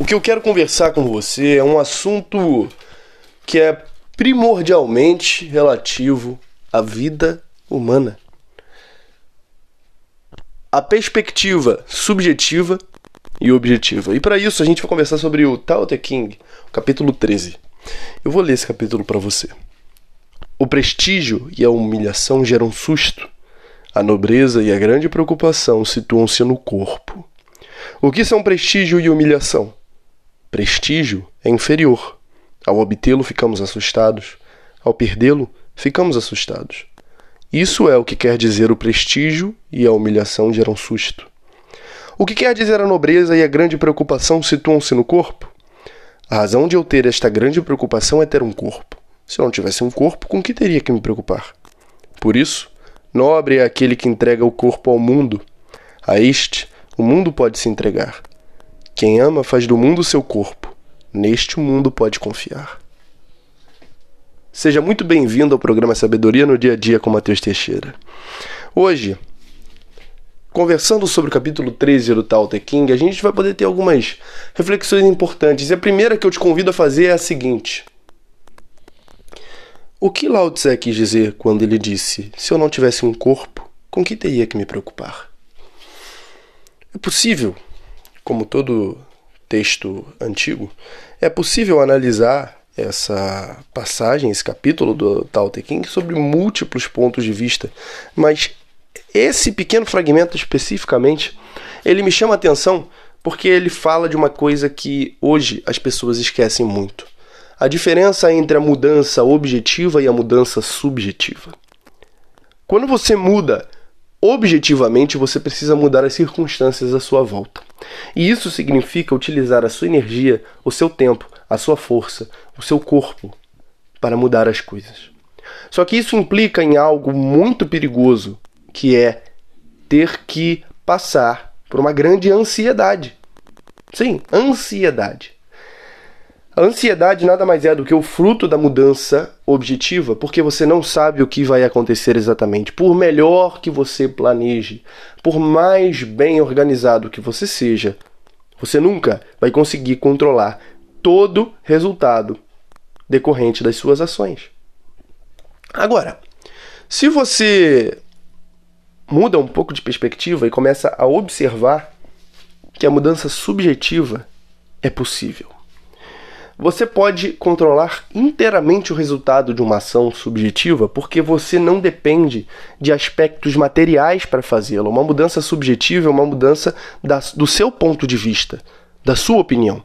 O que eu quero conversar com você é um assunto que é primordialmente relativo à vida humana. A perspectiva subjetiva e objetiva. E para isso a gente vai conversar sobre o Tao Te King, capítulo 13. Eu vou ler esse capítulo para você. O prestígio e a humilhação geram susto. A nobreza e a grande preocupação situam-se no corpo. O que são prestígio e humilhação? Prestígio é inferior. Ao obtê-lo, ficamos assustados. Ao perdê-lo, ficamos assustados. Isso é o que quer dizer o prestígio e a humilhação geram susto. O que quer dizer a nobreza e a grande preocupação situam-se no corpo? A razão de eu ter esta grande preocupação é ter um corpo. Se eu não tivesse um corpo, com que teria que me preocupar? Por isso, nobre é aquele que entrega o corpo ao mundo. A este, o mundo pode se entregar. Quem ama faz do mundo seu corpo. Neste mundo pode confiar. Seja muito bem-vindo ao programa Sabedoria no Dia a Dia com Matheus Teixeira. Hoje, conversando sobre o capítulo 13 do Tao Te King, a gente vai poder ter algumas reflexões importantes. E a primeira que eu te convido a fazer é a seguinte: O que Lao Tse quis dizer quando ele disse: Se eu não tivesse um corpo, com que teria que me preocupar? É possível, como todo texto antigo, é possível analisar essa passagem, esse capítulo do Tao Te Ching sobre múltiplos pontos de vista, mas esse pequeno fragmento especificamente, ele me chama a atenção porque ele fala de uma coisa que hoje as pessoas esquecem muito. A diferença entre a mudança objetiva e a mudança subjetiva. Quando você muda objetivamente, você precisa mudar as circunstâncias à sua volta. E isso significa utilizar a sua energia, o seu tempo, a sua força, o seu corpo para mudar as coisas. Só que isso implica em algo muito perigoso, que é ter que passar por uma grande ansiedade. Sim, ansiedade. A ansiedade nada mais é do que o fruto da mudança objetiva, porque você não sabe o que vai acontecer exatamente. Por melhor que você planeje, por mais bem organizado que você seja, você nunca vai conseguir controlar todo resultado decorrente das suas ações. Agora, se você muda um pouco de perspectiva e começa a observar que a mudança subjetiva é possível. Você pode controlar inteiramente o resultado de uma ação subjetiva porque você não depende de aspectos materiais para fazê-la. Uma mudança subjetiva é uma mudança da, do seu ponto de vista, da sua opinião.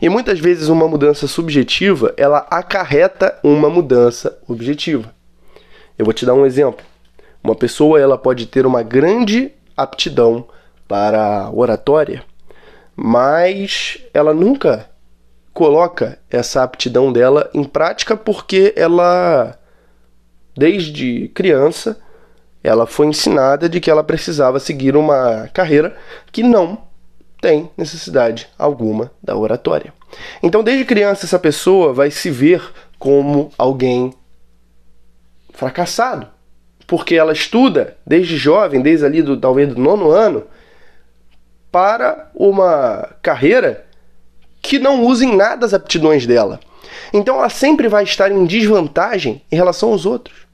E muitas vezes uma mudança subjetiva, ela acarreta uma mudança objetiva. Eu vou te dar um exemplo. Uma pessoa ela pode ter uma grande aptidão para oratória, mas ela nunca coloca essa aptidão dela em prática porque ela desde criança ela foi ensinada de que ela precisava seguir uma carreira que não tem necessidade alguma da oratória. Então, desde criança, essa pessoa vai se ver como alguém fracassado, porque ela estuda desde jovem, desde ali do talvez do nono ano, para uma carreira que não usa em nada as aptidões dela. Então ela sempre vai estar em desvantagem em relação aos outros.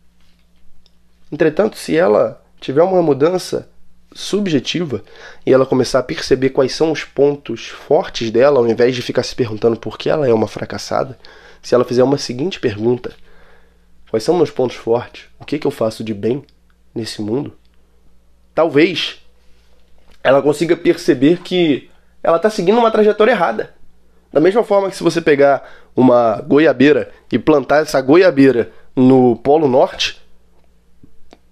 Entretanto, se ela tiver uma mudança subjetiva e ela começar a perceber quais são os pontos fortes dela, ao invés de ficar se perguntando por que ela é uma fracassada, se ela fizer uma seguinte pergunta: Quais são meus pontos fortes? O que, que eu faço de bem nesse mundo? Talvez ela consiga perceber que ela está seguindo uma trajetória errada. Da mesma forma que se você pegar uma goiabeira e plantar essa goiabeira no Polo Norte,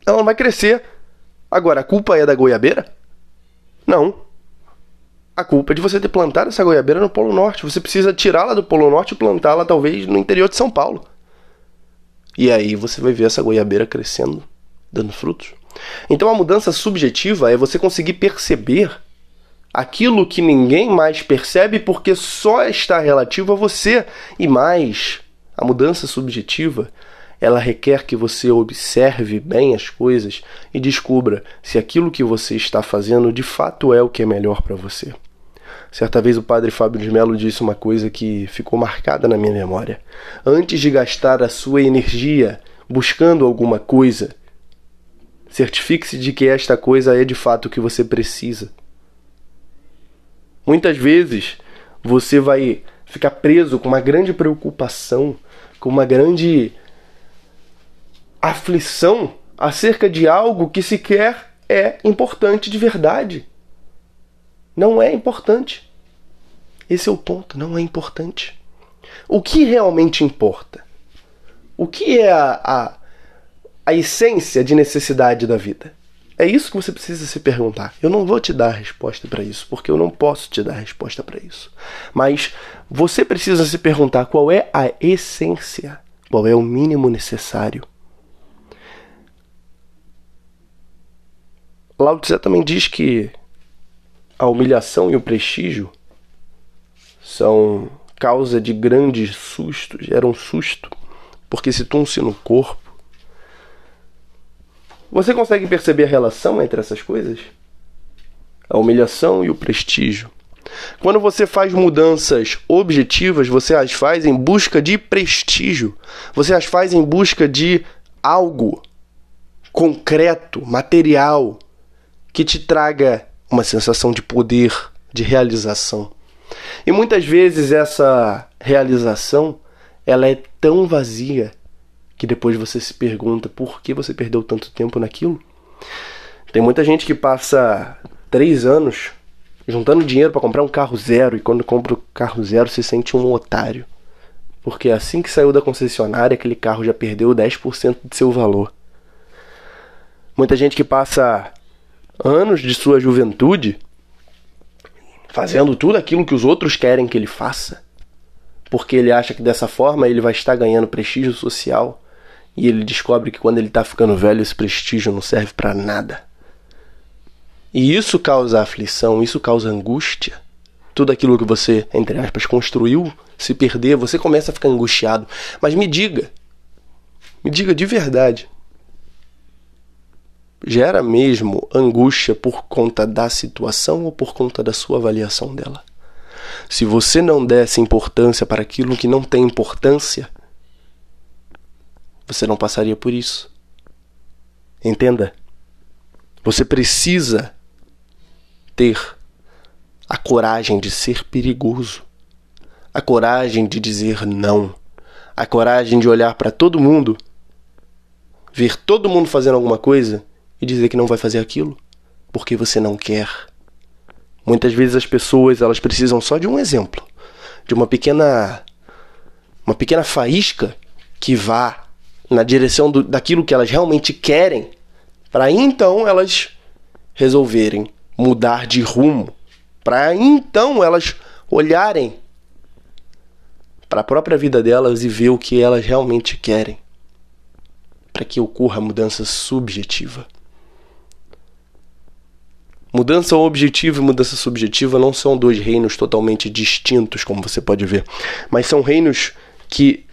ela não vai crescer Agora, a culpa é da goiabeira? Não. A culpa é de você ter plantado essa goiabeira no Polo Norte. Você precisa tirá-la do Polo Norte e plantá-la talvez no interior de São Paulo. E aí você vai ver essa goiabeira crescendo, dando frutos. Então a mudança subjetiva é você conseguir perceber aquilo que ninguém mais percebe porque só está relativo a você. E mais, a mudança subjetiva ela requer que você observe bem as coisas e descubra se aquilo que você está fazendo de fato é o que é melhor para você. Certa vez o padre Fábio de Mello disse uma coisa que ficou marcada na minha memória. Antes de gastar a sua energia buscando alguma coisa, certifique-se de que esta coisa é de fato o que você precisa. Muitas vezes você vai ficar preso com uma grande preocupação, com uma grande aflição acerca de algo que sequer é importante de verdade. Não é importante. Esse é o ponto, não é importante. O que realmente importa? O que é a, a, a essência de necessidade da vida? É isso que você precisa se perguntar. Eu não vou te dar a resposta para isso, porque eu não posso te dar a resposta para isso. Mas você precisa se perguntar qual é a essência, qual é o mínimo necessário. Lao Tse também diz que a humilhação e o prestígio são causa de grandes sustos, era um susto, porque se tunce no corpo. Você consegue perceber a relação entre essas coisas? A humilhação e o prestígio. Quando você faz mudanças objetivas, você as faz em busca de prestígio. Você as faz em busca de algo concreto, material, que te traga uma sensação de poder, de realização. E muitas vezes essa realização ela é tão vazia que depois você se pergunta por que você perdeu tanto tempo naquilo. Tem muita gente que passa três anos juntando dinheiro para comprar um carro zero e quando compra o carro zero se sente um otário. Porque assim que saiu da concessionária, aquele carro já perdeu 10% de seu valor. Muita gente que passa anos de sua juventude fazendo tudo aquilo que os outros querem que ele faça, porque ele acha que dessa forma ele vai estar ganhando prestígio social e ele descobre que quando ele está ficando velho esse prestígio não serve para nada. E isso causa aflição, isso causa angústia. Tudo aquilo que você, entre aspas, construiu se perder, você começa a ficar angustiado. Mas me diga, me diga de verdade, gera mesmo angústia por conta da situação ou por conta da sua avaliação dela? Se você não desse importância para aquilo que não tem importância, você não passaria por isso. Entenda? Você precisa ter a coragem de ser perigoso, a coragem de dizer não, a coragem de olhar para todo mundo, ver todo mundo fazendo alguma coisa e dizer que não vai fazer aquilo porque você não quer. Muitas vezes as pessoas elas precisam só de um exemplo, de uma pequena uma pequena faísca que vá na direção do, daquilo que elas realmente querem, para então elas resolverem mudar de rumo, para então elas olharem para a própria vida delas e ver o que elas realmente querem, para que ocorra mudança subjetiva. Mudança objetiva e mudança subjetiva não são dois reinos totalmente distintos, como você pode ver, mas são reinos que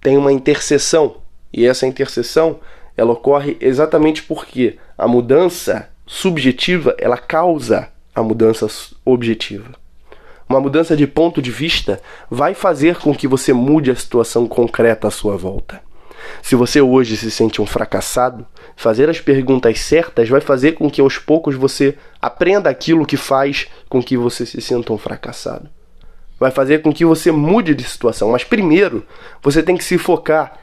têm uma interseção. E essa interseção ela ocorre exatamente porque a mudança subjetiva ela causa a mudança objetiva. Uma mudança de ponto de vista vai fazer com que você mude a situação concreta à sua volta. Se você hoje se sente um fracassado, fazer as perguntas certas vai fazer com que aos poucos você aprenda aquilo que faz com que você se sinta um fracassado. Vai fazer com que você mude de situação, mas primeiro você tem que se focar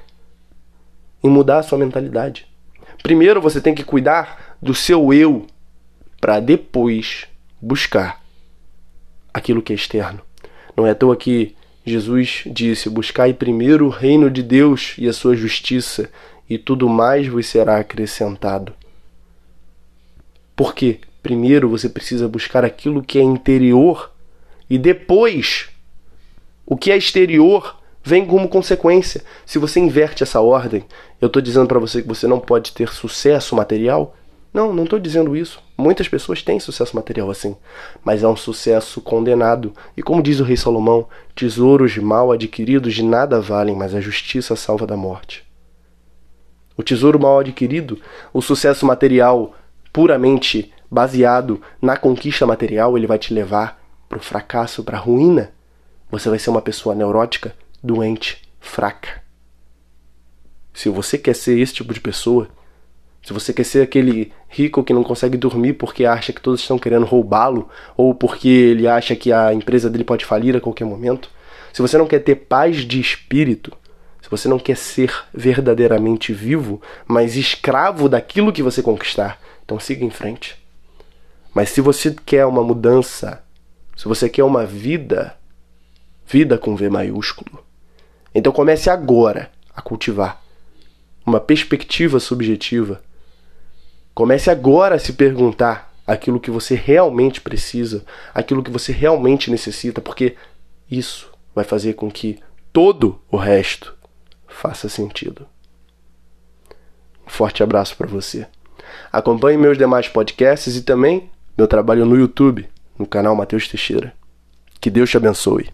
em mudar a sua mentalidade. Primeiro você tem que cuidar do seu eu para depois buscar aquilo que é externo. Não é à toa que Jesus disse: Buscai primeiro o reino de Deus e a sua justiça, e tudo mais vos será acrescentado. Porque primeiro você precisa buscar aquilo que é interior e depois o que é exterior vem como consequência. Se você inverte essa ordem, eu estou dizendo para você que você não pode ter sucesso material, não, não estou dizendo isso. Muitas pessoas têm sucesso material assim, mas é um sucesso condenado. E como diz o rei Salomão, tesouros mal adquiridos de nada valem, mas a justiça salva da morte. O tesouro mal adquirido, o sucesso material puramente baseado na conquista material, ele vai te levar para o fracasso, para a ruína, você vai ser uma pessoa neurótica, doente, fraca. Se você quer ser esse tipo de pessoa, se você quer ser aquele rico que não consegue dormir porque acha que todos estão querendo roubá-lo, ou porque ele acha que a empresa dele pode falir a qualquer momento, se você não quer ter paz de espírito, se você não quer ser verdadeiramente vivo, mas escravo daquilo que você conquistar, então siga em frente. Mas se você quer uma mudança, se você quer uma vida, vida com V maiúsculo, então comece agora a cultivar uma perspectiva subjetiva. Comece agora a se perguntar aquilo que você realmente precisa, aquilo que você realmente necessita, porque isso vai fazer com que todo o resto faça sentido. Um forte abraço para você. Acompanhe meus demais podcasts e também meu trabalho no YouTube, no canal Matheus Teixeira. Que Deus te abençoe.